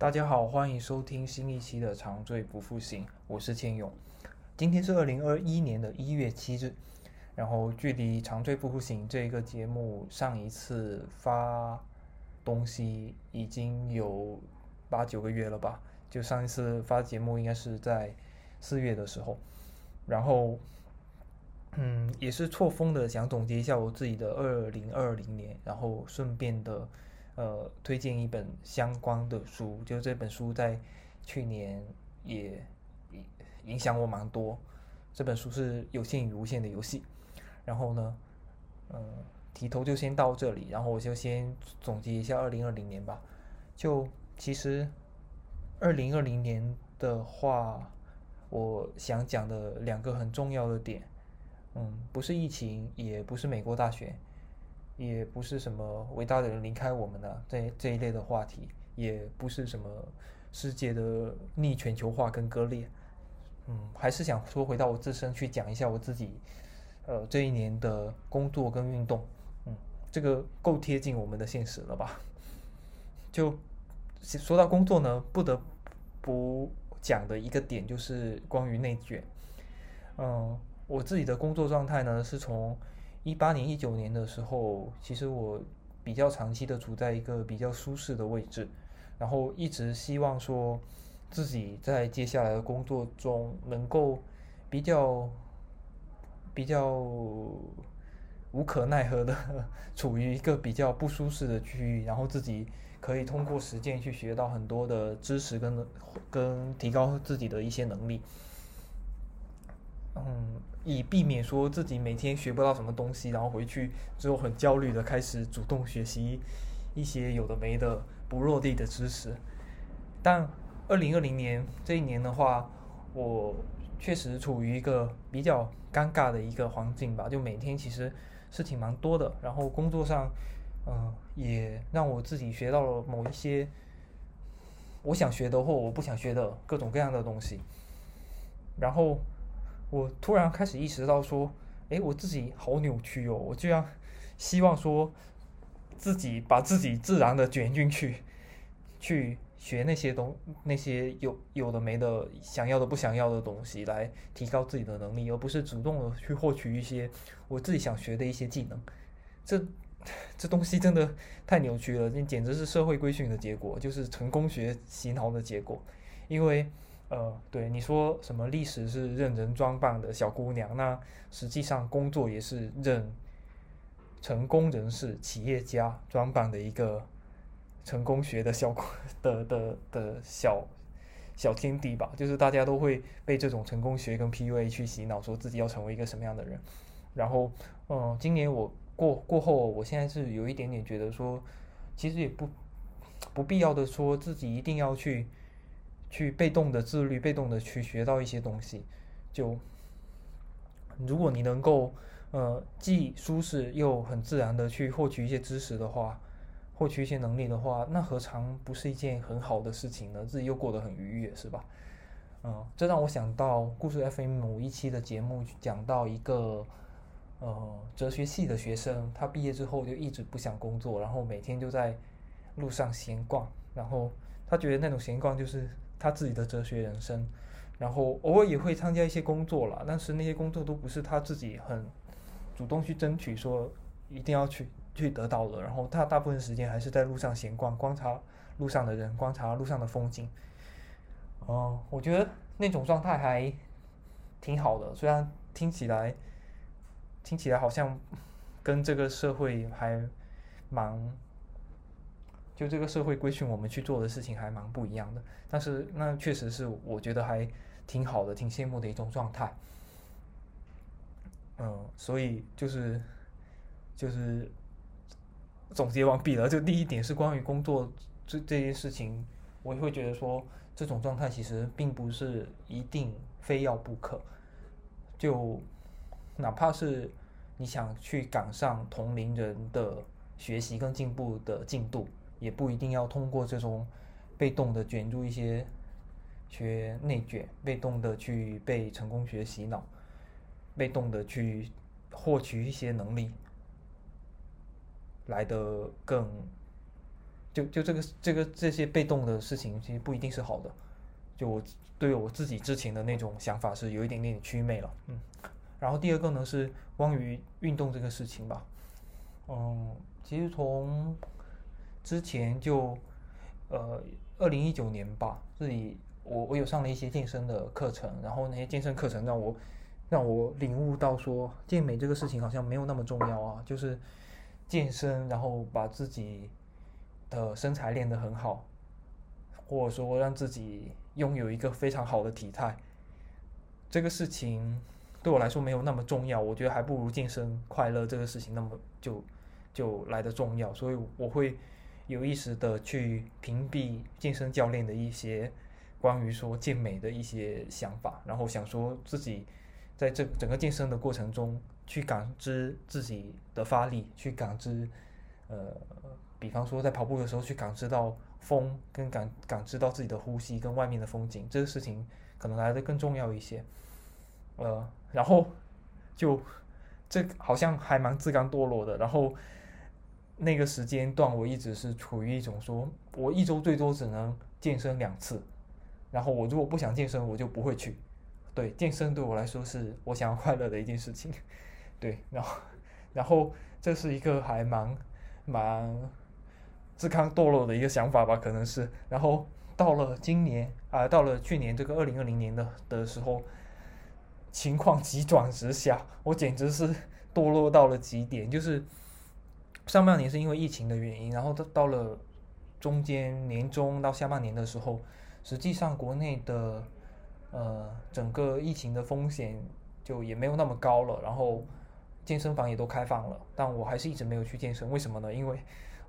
大家好，欢迎收听新一期的长醉不复醒，我是千勇。今天是二零二一年的一月七日，然后距离长醉不复醒这个节目上一次发东西已经有八九个月了吧？就上一次发节目应该是在四月的时候，然后嗯，也是错峰的想总结一下我自己的二零二零年，然后顺便的。呃，推荐一本相关的书，就这本书在去年也影响我蛮多。这本书是《有限与无限的游戏》。然后呢，嗯，题头就先到这里，然后我就先总结一下二零二零年吧。就其实二零二零年的话，我想讲的两个很重要的点，嗯，不是疫情，也不是美国大选。也不是什么伟大的人离开我们了，这这一类的话题，也不是什么世界的逆全球化跟割裂，嗯，还是想说回到我自身去讲一下我自己，呃，这一年的工作跟运动，嗯，这个够贴近我们的现实了吧？就说到工作呢，不得不讲的一个点就是关于内卷，嗯，我自己的工作状态呢是从。一八年、一九年的时候，其实我比较长期的处在一个比较舒适的位置，然后一直希望说自己在接下来的工作中能够比较比较无可奈何的 处于一个比较不舒适的区域，然后自己可以通过实践去学到很多的知识跟跟提高自己的一些能力。嗯，以避免说自己每天学不到什么东西，然后回去之后很焦虑的开始主动学习一些有的没的不落地的知识。但二零二零年这一年的话，我确实处于一个比较尴尬的一个环境吧，就每天其实事情蛮多的，然后工作上，嗯，也让我自己学到了某一些我想学的或我不想学的各种各样的东西，然后。我突然开始意识到说，哎，我自己好扭曲哦！我居然希望说自己把自己自然的卷进去，去学那些东那些有有的没的想要的不想要的东西，来提高自己的能力，而不是主动的去获取一些我自己想学的一些技能。这 这东西真的太扭曲了，那简直是社会规训的结果，就是成功学洗脑的结果，因为。呃，对你说什么历史是任人装扮的小姑娘，那实际上工作也是任成功人士、企业家装扮的一个成功学的小的的的小小天地吧。就是大家都会被这种成功学跟 PUA 去洗脑，说自己要成为一个什么样的人。然后，嗯，今年我过过后，我现在是有一点点觉得说，其实也不不必要的说自己一定要去。去被动的自律，被动的去学到一些东西。就如果你能够，呃，既舒适又很自然的去获取一些知识的话，获取一些能力的话，那何尝不是一件很好的事情呢？自己又过得很愉悦，是吧？嗯，这让我想到故事 FM 某一期的节目，讲到一个呃哲学系的学生，他毕业之后就一直不想工作，然后每天就在路上闲逛，然后他觉得那种闲逛就是。他自己的哲学人生，然后偶尔也会参加一些工作了，但是那些工作都不是他自己很主动去争取，说一定要去去得到的。然后他大部分时间还是在路上闲逛，观察路上的人，观察路上的风景。哦，我觉得那种状态还挺好的，虽然听起来听起来好像跟这个社会还蛮。就这个社会规训我们去做的事情还蛮不一样的，但是那确实是我觉得还挺好的、挺羡慕的一种状态。嗯，所以就是就是总结完毕了。就第一点是关于工作这这件事情，我也会觉得说这种状态其实并不是一定非要不可。就哪怕是你想去赶上同龄人的学习跟进步的进度。也不一定要通过这种被动的卷入一些学内卷，被动的去被成功学洗脑，被动的去获取一些能力来的更就就这个这个这些被动的事情，其实不一定是好的。就我对我自己之前的那种想法是有一点点祛魅了，嗯。然后第二个呢是关于运动这个事情吧，嗯，其实从之前就呃二零一九年吧，自己我我有上了一些健身的课程，然后那些健身课程让我让我领悟到说健美这个事情好像没有那么重要啊，就是健身然后把自己的身材练得很好，或者说让自己拥有一个非常好的体态，这个事情。对我来说没有那么重要，我觉得还不如健身快乐这个事情那么就就来的重要，所以我会有意识的去屏蔽健身教练的一些关于说健美的一些想法，然后想说自己在这整个健身的过程中去感知自己的发力，去感知呃，比方说在跑步的时候去感知到风跟感感知到自己的呼吸跟外面的风景，这个事情可能来的更重要一些，呃。然后，就这好像还蛮自甘堕落的。然后那个时间段，我一直是处于一种说，我一周最多只能健身两次。然后我如果不想健身，我就不会去。对，健身对我来说是我想要快乐的一件事情。对，然后，然后这是一个还蛮蛮自甘堕落的一个想法吧，可能是。然后到了今年啊，到了去年这个二零二零年的的时候。情况急转直下，我简直是堕落到了极点。就是上半年是因为疫情的原因，然后到到了中间年中到下半年的时候，实际上国内的呃整个疫情的风险就也没有那么高了，然后健身房也都开放了，但我还是一直没有去健身。为什么呢？因为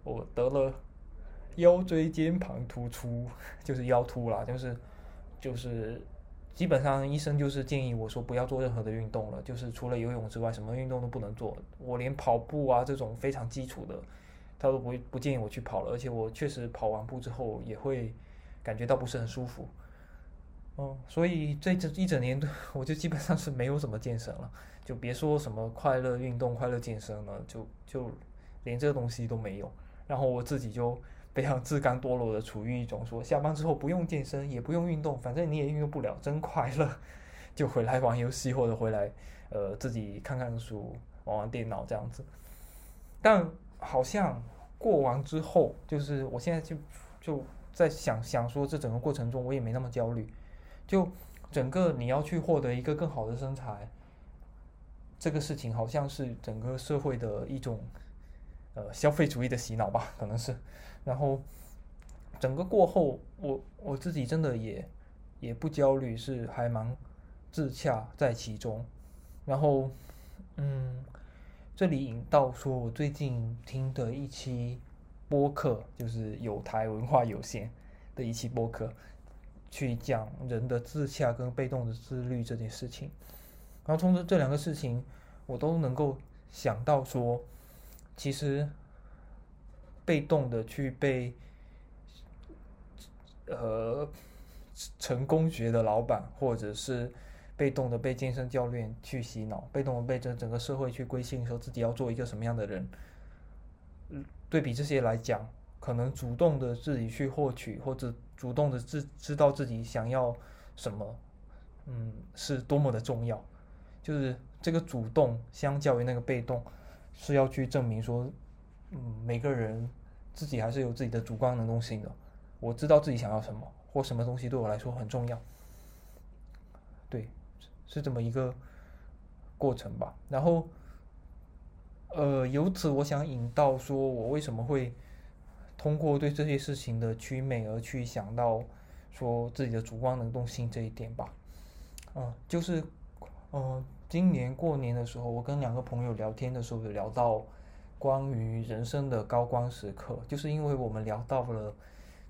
我得了腰椎间盘突出，就是腰突啦，就是就是。基本上医生就是建议我说不要做任何的运动了，就是除了游泳之外，什么运动都不能做。我连跑步啊这种非常基础的，他都不不建议我去跑了。而且我确实跑完步之后也会感觉到不是很舒服。嗯，所以这这一整年我就基本上是没有怎么健身了，就别说什么快乐运动、快乐健身了，就就连这个东西都没有。然后我自己就。非常自甘堕落的处于一种说下班之后不用健身也不用运动，反正你也运动不了，真快乐，就回来玩游戏或者回来呃自己看看书、玩玩电脑这样子。但好像过完之后，就是我现在就就在想想说，这整个过程中我也没那么焦虑。就整个你要去获得一个更好的身材，这个事情好像是整个社会的一种呃消费主义的洗脑吧，可能是。然后，整个过后，我我自己真的也也不焦虑，是还蛮自洽在其中。然后，嗯，这里引到说，我最近听的一期播客，就是有台文化有限的一期播客，去讲人的自洽跟被动的自律这件事情。然后从这这两个事情，我都能够想到说，其实。被动的去被呃成功学的老板，或者是被动的被健身教练去洗脑，被动的被这整个社会去规训，说自己要做一个什么样的人。对比这些来讲，可能主动的自己去获取，或者主动的自知道自己想要什么，嗯，是多么的重要。就是这个主动，相较于那个被动，是要去证明说，嗯，每个人。自己还是有自己的主观能动性的，我知道自己想要什么，或什么东西对我来说很重要，对，是这么一个过程吧。然后，呃，由此我想引到说，我为什么会通过对这些事情的祛魅而去想到说自己的主观能动性这一点吧。嗯，就是，嗯，今年过年的时候，我跟两个朋友聊天的时候，有聊到。关于人生的高光时刻，就是因为我们聊到了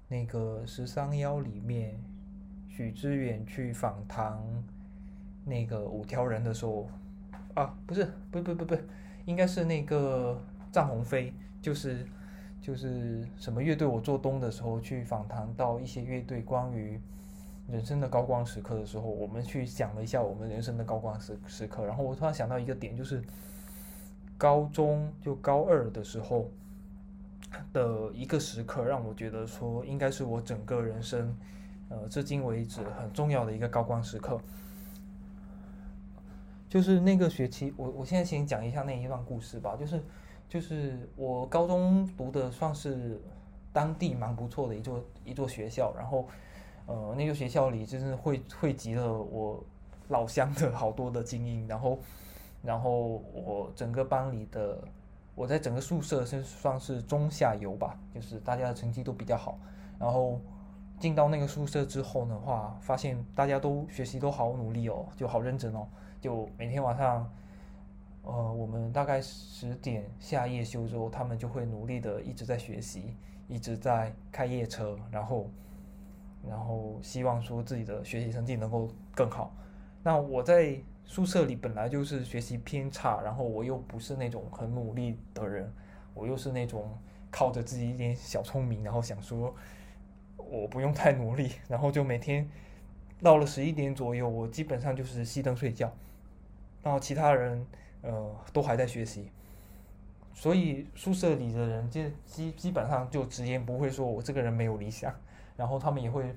那个十三幺里面，许知远去访谈那个五条人的时候，啊，不是，不不不不，应该是那个张鸿飞，就是就是什么乐队我做东的时候去访谈到一些乐队关于人生的高光时刻的时候，我们去讲了一下我们人生的高光时时刻，然后我突然想到一个点，就是。高中就高二的时候，的一个时刻，让我觉得说应该是我整个人生，呃，至今为止很重要的一个高光时刻。就是那个学期，我我现在先讲一下那一段故事吧。就是，就是我高中读的算是当地蛮不错的一座一座学校，然后，呃，那个学校里就是汇汇集了我老乡的好多的精英，然后，然后我整个班里的，我在整个宿舍是算是中下游吧，就是大家的成绩都比较好。然后进到那个宿舍之后的话，发现大家都学习都好努力哦，就好认真哦。就每天晚上，呃，我们大概十点下夜休之后，他们就会努力的一直在学习，一直在开夜车，然后，然后希望说自己的学习成绩能够更好。那我在宿舍里本来就是学习偏差，然后我又不是那种很努力的人，我又是那种靠着自己一点小聪明，然后想说我不用太努力，然后就每天到了十一点左右，我基本上就是熄灯睡觉。然后其他人，呃，都还在学习，所以宿舍里的人就基基本上就直言不讳说我这个人没有理想，然后他们也会，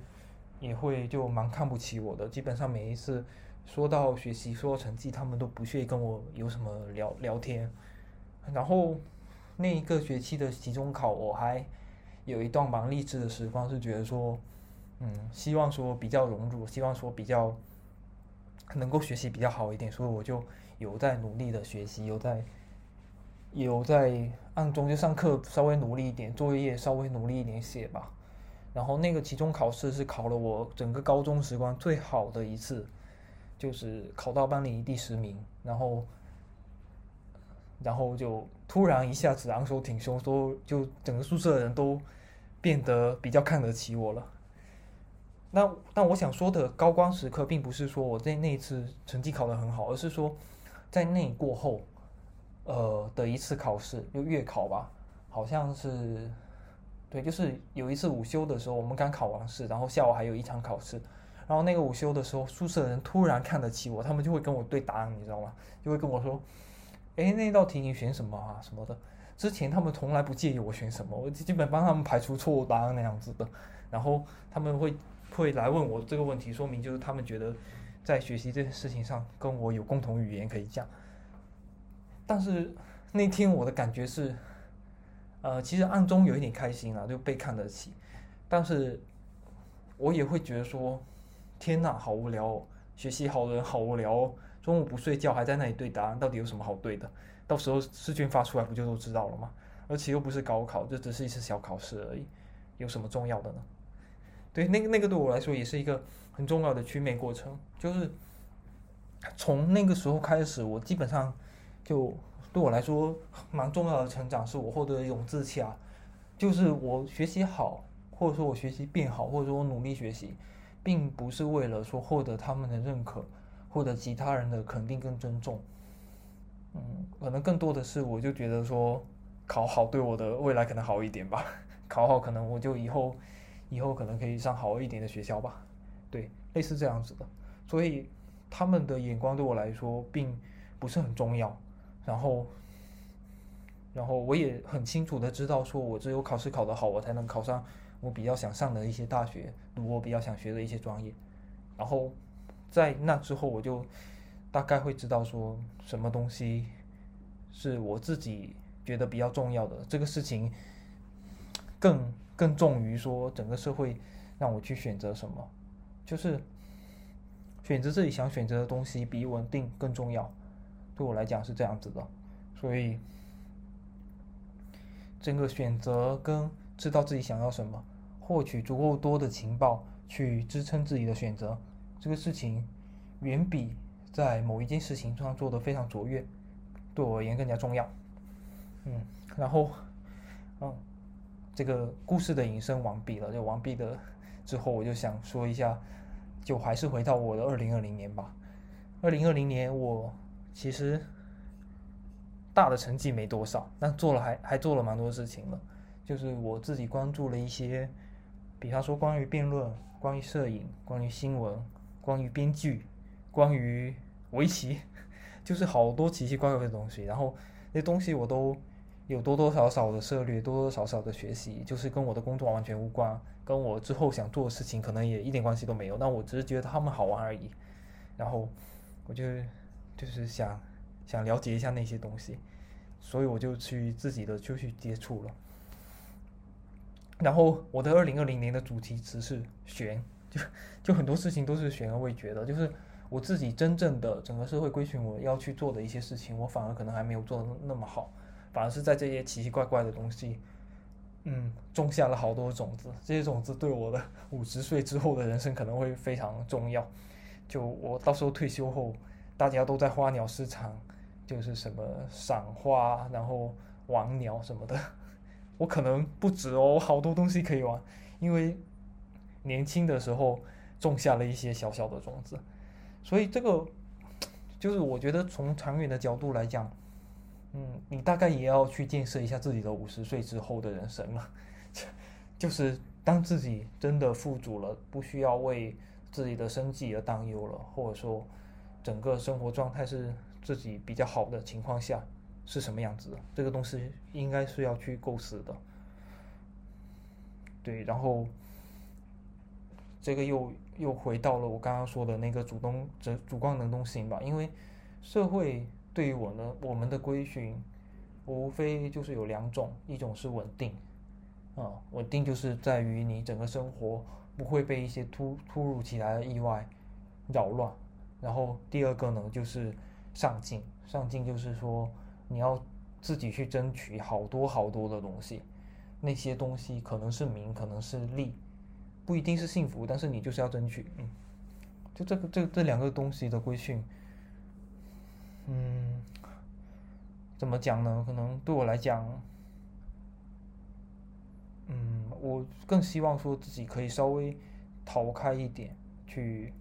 也会就蛮看不起我的。基本上每一次说到学习、说到成绩，他们都不屑跟我有什么聊聊天。然后那一个学期的期中考，我还有一段蛮励志的时光，是觉得说，嗯，希望说比较融入，希望说比较。能够学习比较好一点，所以我就有在努力的学习，有在有在暗中就上课稍微努力一点，作业稍微努力一点写吧。然后那个期中考试是考了我整个高中时光最好的一次，就是考到班里第十名。然后然后就突然一下子昂首挺胸，说就整个宿舍的人都变得比较看得起我了。那那我想说的高光时刻，并不是说我在那一次成绩考得很好，而是说，在那过后，呃的一次考试，就月考吧，好像是，对，就是有一次午休的时候，我们刚考完试，然后下午还有一场考试，然后那个午休的时候，宿舍的人突然看得起我，他们就会跟我对答案，你知道吗？就会跟我说，哎，那道题你选什么啊什么的。之前他们从来不介意我选什么，我基本帮他们排除错误答案那样子的，然后他们会。会来问我这个问题，说明就是他们觉得在学习这件事情上跟我有共同语言可以讲。但是那天我的感觉是，呃，其实暗中有一点开心啊，就被看得起。但是我也会觉得说，天呐，好无聊，哦，学习好的人好无聊，哦，中午不睡觉还在那里对答案，到底有什么好对的？到时候试卷发出来不就都知道了吗？而且又不是高考，这只是一次小考试而已，有什么重要的呢？对，那个那个对我来说也是一个很重要的祛魅过程，就是从那个时候开始，我基本上就对我来说蛮重要的成长，是我获得一种自洽，就是我学习好，或者说我学习变好，或者说我努力学习，并不是为了说获得他们的认可，获得其他人的肯定跟尊重，嗯，可能更多的是我就觉得说考好对我的未来可能好一点吧，考好可能我就以后。以后可能可以上好一点的学校吧，对，类似这样子的，所以他们的眼光对我来说并不是很重要。然后，然后我也很清楚的知道，说我只有考试考得好，我才能考上我比较想上的一些大学，我比较想学的一些专业。然后在那之后，我就大概会知道说什么东西是我自己觉得比较重要的，这个事情更。更重于说整个社会让我去选择什么，就是选择自己想选择的东西比稳定更重要。对我来讲是这样子的，所以整个选择跟知道自己想要什么，获取足够多的情报去支撑自己的选择，这个事情远比在某一件事情上做的非常卓越，对我而言更加重要。嗯，然后，嗯。这个故事的引申完毕了，就完毕的之后，我就想说一下，就还是回到我的二零二零年吧。二零二零年我其实大的成绩没多少，但做了还还做了蛮多事情的。就是我自己关注了一些，比方说关于辩论、关于摄影、关于新闻、关于编剧、关于围棋，就是好多奇奇怪怪的东西。然后那东西我都有多多少少的涉略，多多少少的学习，就是跟我的工作完全无关，跟我之后想做的事情可能也一点关系都没有。那我只是觉得他们好玩而已，然后我就就是想想了解一下那些东西，所以我就去自己的就去接触了。然后我的二零二零年的主题词是悬，就就很多事情都是悬而未决的，就是我自己真正的整个社会规训我要去做的一些事情，我反而可能还没有做的那么好。反而是在这些奇奇怪怪的东西，嗯，种下了好多种子。这些种子对我的五十岁之后的人生可能会非常重要。就我到时候退休后，大家都在花鸟市场，就是什么赏花，然后玩鸟什么的，我可能不止哦，好多东西可以玩。因为年轻的时候种下了一些小小的种子，所以这个 就是我觉得从长远的角度来讲。嗯，你大概也要去建设一下自己的五十岁之后的人生了，就是当自己真的富足了，不需要为自己的生计而担忧了，或者说整个生活状态是自己比较好的情况下，是什么样子的？这个东西应该是要去构思的。对，然后这个又又回到了我刚刚说的那个主动主主观能动性吧，因为社会。对于我呢，我们的规训无非就是有两种，一种是稳定，啊，稳定就是在于你整个生活不会被一些突突如其来的意外扰乱。然后第二个呢，就是上进，上进就是说你要自己去争取好多好多的东西，那些东西可能是名，可能是利，不一定是幸福，但是你就是要争取，嗯，就这个这这两个东西的规训。嗯，怎么讲呢？可能对我来讲，嗯，我更希望说自己可以稍微逃开一点，去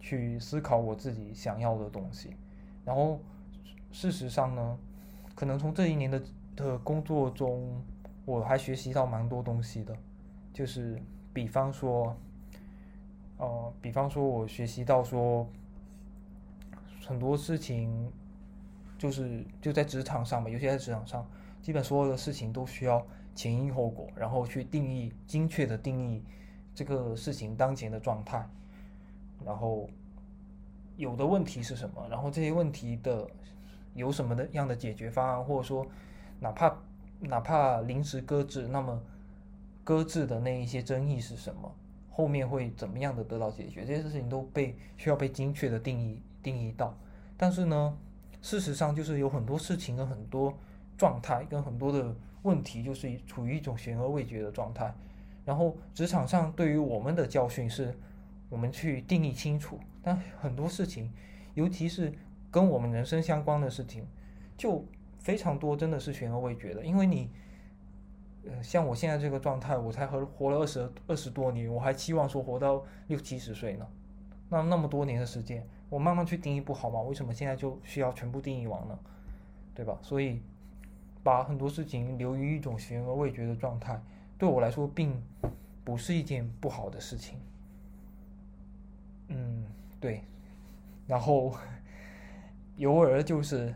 去思考我自己想要的东西。然后，事实上呢，可能从这一年的的工作中，我还学习到蛮多东西的。就是比方说，呃，比方说我学习到说。很多事情就是就在职场上嘛，尤其在职场上，基本所有的事情都需要前因后果，然后去定义精确的定义这个事情当前的状态，然后有的问题是什么，然后这些问题的有什么的样的解决方案，或者说哪怕哪怕临时搁置，那么搁置的那一些争议是什么，后面会怎么样的得到解决，这些事情都被需要被精确的定义。定义到，但是呢，事实上就是有很多事情跟很多状态跟很多的问题，就是处于一种悬而未决的状态。然后职场上对于我们的教训是，我们去定义清楚，但很多事情，尤其是跟我们人生相关的事情，就非常多，真的是悬而未决的。因为你，呃，像我现在这个状态，我才和活了二十二十多年，我还期望说活到六七十岁呢，那那么多年的时间。我慢慢去定义不好吗？为什么现在就需要全部定义完呢？对吧？所以把很多事情留于一种悬而未决的状态，对我来说并不是一件不好的事情。嗯，对。然后由而就是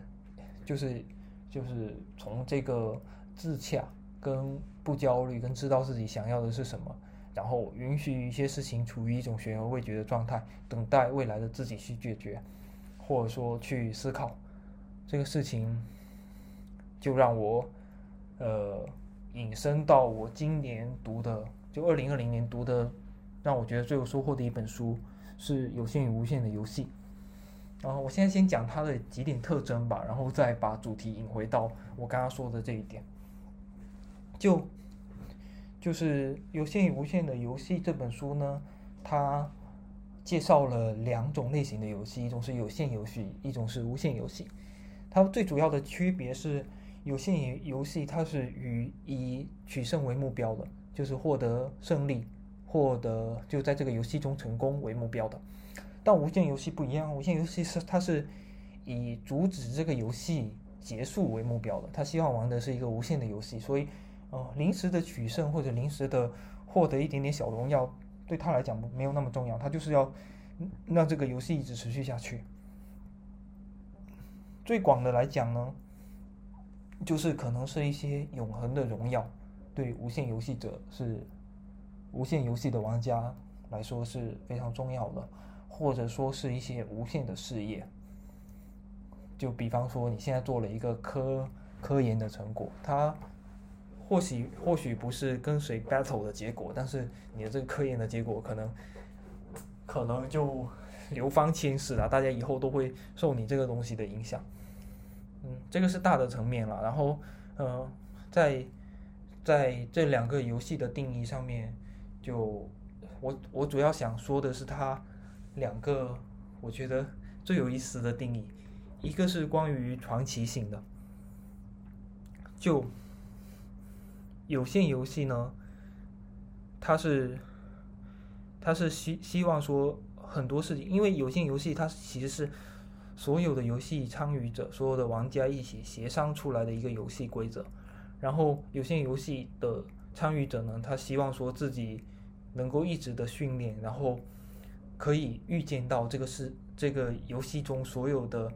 就是就是从这个自洽、跟不焦虑、跟知道自己想要的是什么。然后允许一些事情处于一种悬而未决的状态，等待未来的自己去解决，或者说去思考这个事情，就让我呃引申到我今年读的，就二零二零年读的，让我觉得最有收获的一本书是《有限与无限的游戏》。然后我现在先讲它的几点特征吧，然后再把主题引回到我刚刚说的这一点，就。就是《有限与无限的游戏》这本书呢，它介绍了两种类型的游戏，一种是有限游戏，一种是无限游戏。它最主要的区别是，有限游戏它是与以取胜为目标的，就是获得胜利，获得就在这个游戏中成功为目标的。但无限游戏不一样，无限游戏是它是以阻止这个游戏结束为目标的，他希望玩的是一个无限的游戏，所以。哦，临时的取胜或者临时的获得一点点小荣耀，对他来讲没有那么重要。他就是要让这个游戏一直持续下去。最广的来讲呢，就是可能是一些永恒的荣耀，对无限游戏者是无限游戏的玩家来说是非常重要的，或者说是一些无限的事业。就比方说，你现在做了一个科科研的成果，它或许或许不是跟随 battle 的结果，但是你的这个科研的结果可能可能就流芳千世了，大家以后都会受你这个东西的影响。嗯，这个是大的层面了。然后，呃，在在这两个游戏的定义上面，就我我主要想说的是它两个我觉得最有意思的定义。一个是关于传奇性的，就有限游戏呢，它是它是希希望说很多事情，因为有限游戏它其实是所有的游戏参与者、所有的玩家一起协商出来的一个游戏规则，然后有限游戏的参与者呢，他希望说自己能够一直的训练，然后可以预见到这个是这个游戏中所有的。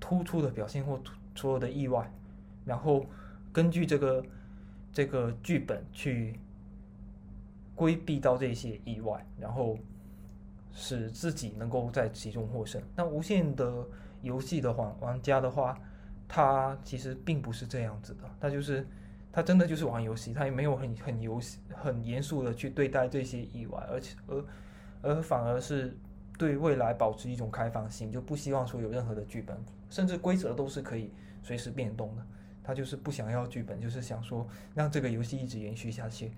突出的表现或所有的意外，然后根据这个这个剧本去规避到这些意外，然后使自己能够在其中获胜。那无限的游戏的玩玩家的话，他其实并不是这样子的，他就是他真的就是玩游戏，他也没有很很游戏很严肃的去对待这些意外，而且而而反而是。对未来保持一种开放性，就不希望说有任何的剧本，甚至规则都是可以随时变动的。他就是不想要剧本，就是想说让这个游戏一直延续下去。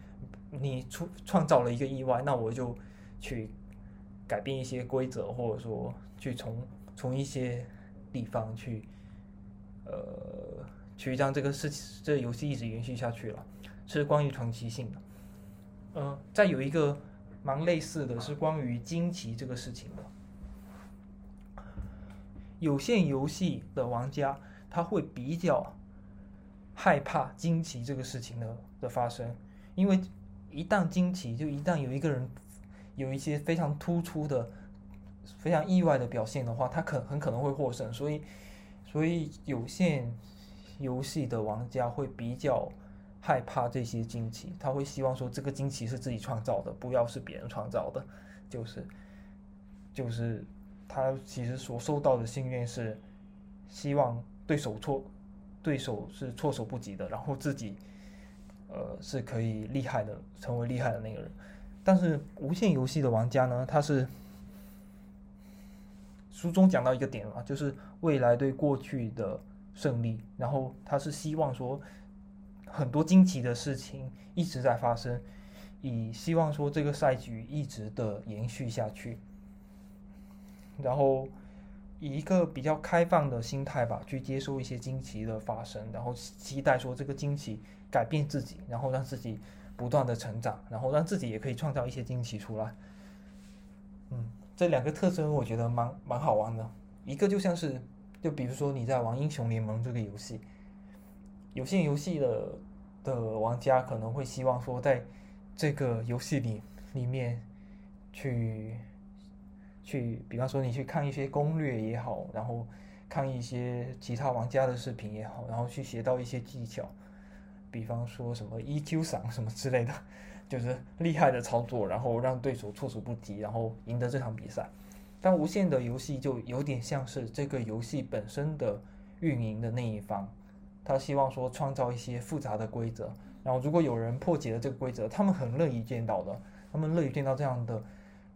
你出创造了一个意外，那我就去改变一些规则，或者说去从从一些地方去呃去让这个事情这个游戏一直延续下去了，是关于长期性的。嗯，再有一个。蛮类似的是关于惊奇这个事情的。有限游戏的玩家他会比较害怕惊奇这个事情的的发生，因为一旦惊奇，就一旦有一个人有一些非常突出的、非常意外的表现的话，他可很可能会获胜。所以，所以有限游戏的玩家会比较。害怕这些惊奇，他会希望说这个惊奇是自己创造的，不要是别人创造的。就是，就是他其实所受到的心愿是希望对手措对手是措手不及的，然后自己呃是可以厉害的，成为厉害的那个人。但是无限游戏的玩家呢，他是书中讲到一个点啊，就是未来对过去的胜利，然后他是希望说。很多惊奇的事情一直在发生，以希望说这个赛局一直的延续下去，然后以一个比较开放的心态吧，去接受一些惊奇的发生，然后期待说这个惊奇改变自己，然后让自己不断的成长，然后让自己也可以创造一些惊奇出来。嗯，这两个特征我觉得蛮蛮好玩的，一个就像是，就比如说你在玩英雄联盟这个游戏。有限游戏的的玩家可能会希望说，在这个游戏里里面去去，比方说你去看一些攻略也好，然后看一些其他玩家的视频也好，然后去学到一些技巧，比方说什么 EQ 赏什么之类的，就是厉害的操作，然后让对手措手不及，然后赢得这场比赛。但无限的游戏就有点像是这个游戏本身的运营的那一方。他希望说创造一些复杂的规则，然后如果有人破解了这个规则，他们很乐意见到的，他们乐意见到这样的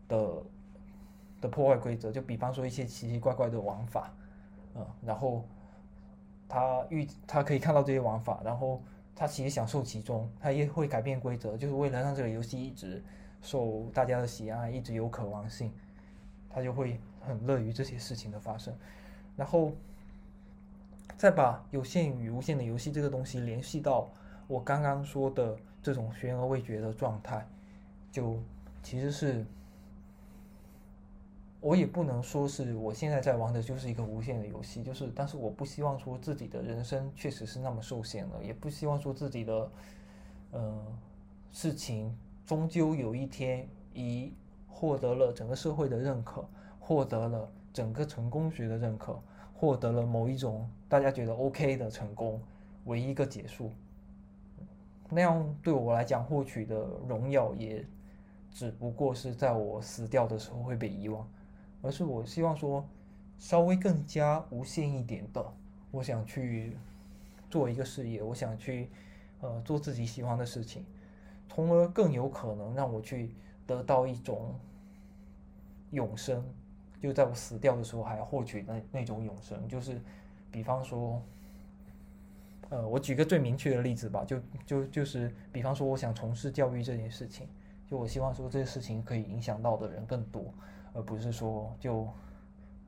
的的破坏规则，就比方说一些奇奇怪怪的玩法，嗯，然后他预他可以看到这些玩法，然后他其实享受其中，他也会改变规则，就是为了让这个游戏一直受大家的喜爱，一直有可玩性，他就会很乐于这些事情的发生，然后。再把有限与无限的游戏这个东西联系到我刚刚说的这种悬而未决的状态，就其实是，我也不能说是我现在在玩的就是一个无限的游戏，就是，但是我不希望说自己的人生确实是那么受限了，也不希望说自己的，呃，事情终究有一天以获得了整个社会的认可，获得了整个成功学的认可。获得了某一种大家觉得 OK 的成功，为一个结束。那样对我来讲，获取的荣耀也只不过是在我死掉的时候会被遗忘，而是我希望说，稍微更加无限一点的，我想去做一个事业，我想去呃做自己喜欢的事情，从而更有可能让我去得到一种永生，就在我死掉的时候还获取那那种永生，就是比方说。呃，我举个最明确的例子吧，就就就是，比方说，我想从事教育这件事情，就我希望说这些事情可以影响到的人更多，而不是说就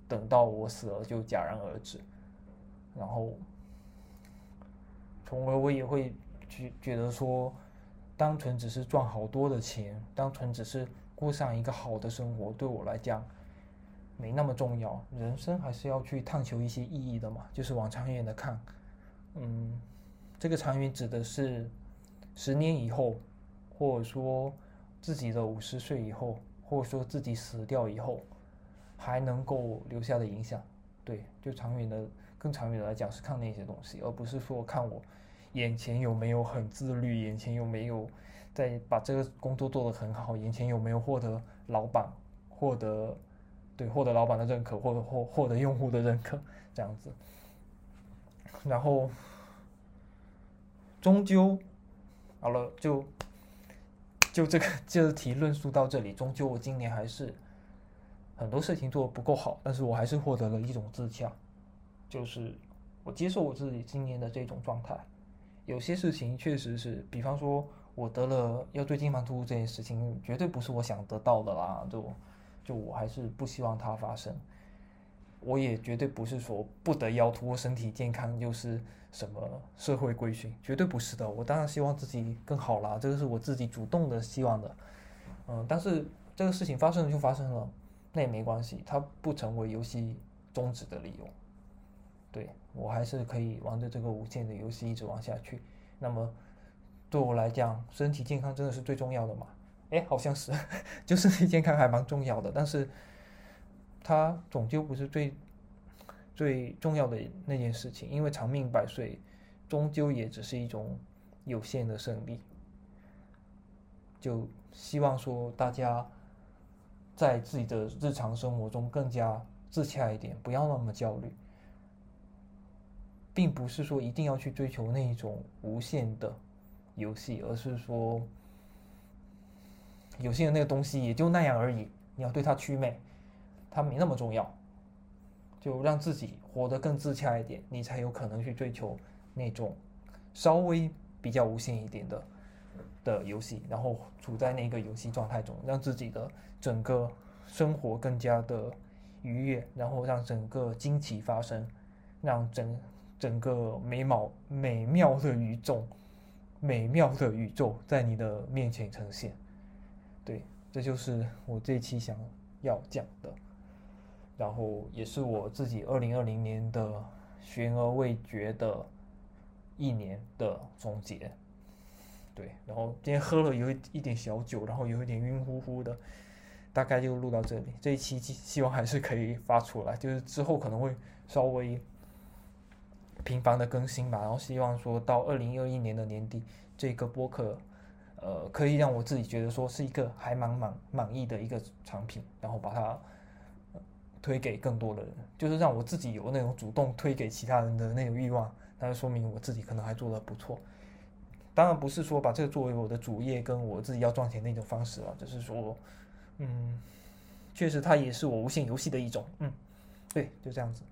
等到我死了就戛然而止，然后，从而我也会觉觉得说，单纯只是赚好多的钱，单纯只是过上一个好的生活，对我来讲没那么重要，人生还是要去探求一些意义的嘛，就是往长远的看。嗯，这个长远指的是十年以后，或者说自己的五十岁以后，或者说自己死掉以后，还能够留下的影响。对，就长远的、更长远的来讲是看那些东西，而不是说看我眼前有没有很自律，眼前有没有在把这个工作做得很好，眼前有没有获得老板获得对获得老板的认可，或者获获得用户的认可这样子。然后，终究好了，就就这个这个题论述到这里。终究我今年还是很多事情做的不够好，但是我还是获得了一种自洽，就是我接受我自己今年的这种状态。有些事情确实是，比方说我得了腰椎间盘突出这件事情，绝对不是我想得到的啦，就就我还是不希望它发生。我也绝对不是说不得腰突身体健康就是什么社会规训，绝对不是的。我当然希望自己更好啦，这个是我自己主动的希望的。嗯，但是这个事情发生了就发生了，那也没关系，它不成为游戏终止的理由。对我还是可以玩着这个无限的游戏一直玩下去。那么对我来讲，身体健康真的是最重要的嘛？哎，好像是，就身体健康还蛮重要的，但是。它终究不是最最重要的那件事情，因为长命百岁，终究也只是一种有限的胜利。就希望说大家在自己的日常生活中更加自洽一点，不要那么焦虑，并不是说一定要去追求那一种无限的游戏，而是说有些人那个东西也就那样而已，你要对它祛魅。它没那么重要，就让自己活得更自洽一点，你才有可能去追求那种稍微比较无限一点的的游戏，然后处在那个游戏状态中，让自己的整个生活更加的愉悦，然后让整个惊奇发生，让整整个美貌美妙的宇宙，美妙的宇宙在你的面前呈现。这就是我这期想要讲的。然后也是我自己二零二零年的悬而未决的一年的总结，对。然后今天喝了有一一点小酒，然后有一点晕乎乎的，大概就录到这里。这一期希望还是可以发出来，就是之后可能会稍微频繁的更新吧。然后希望说到二零二一年的年底，这个播客呃可以让我自己觉得说是一个还蛮满满意的一个产品，然后把它。推给更多的人，就是让我自己有那种主动推给其他人的那种欲望，那就说明我自己可能还做得不错。当然不是说把这个作为我的主业，跟我自己要赚钱那种方式了，只是说，嗯，确实它也是我无限游戏的一种，嗯，对，就这样子。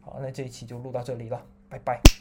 好，那这一期就录到这里了，拜拜。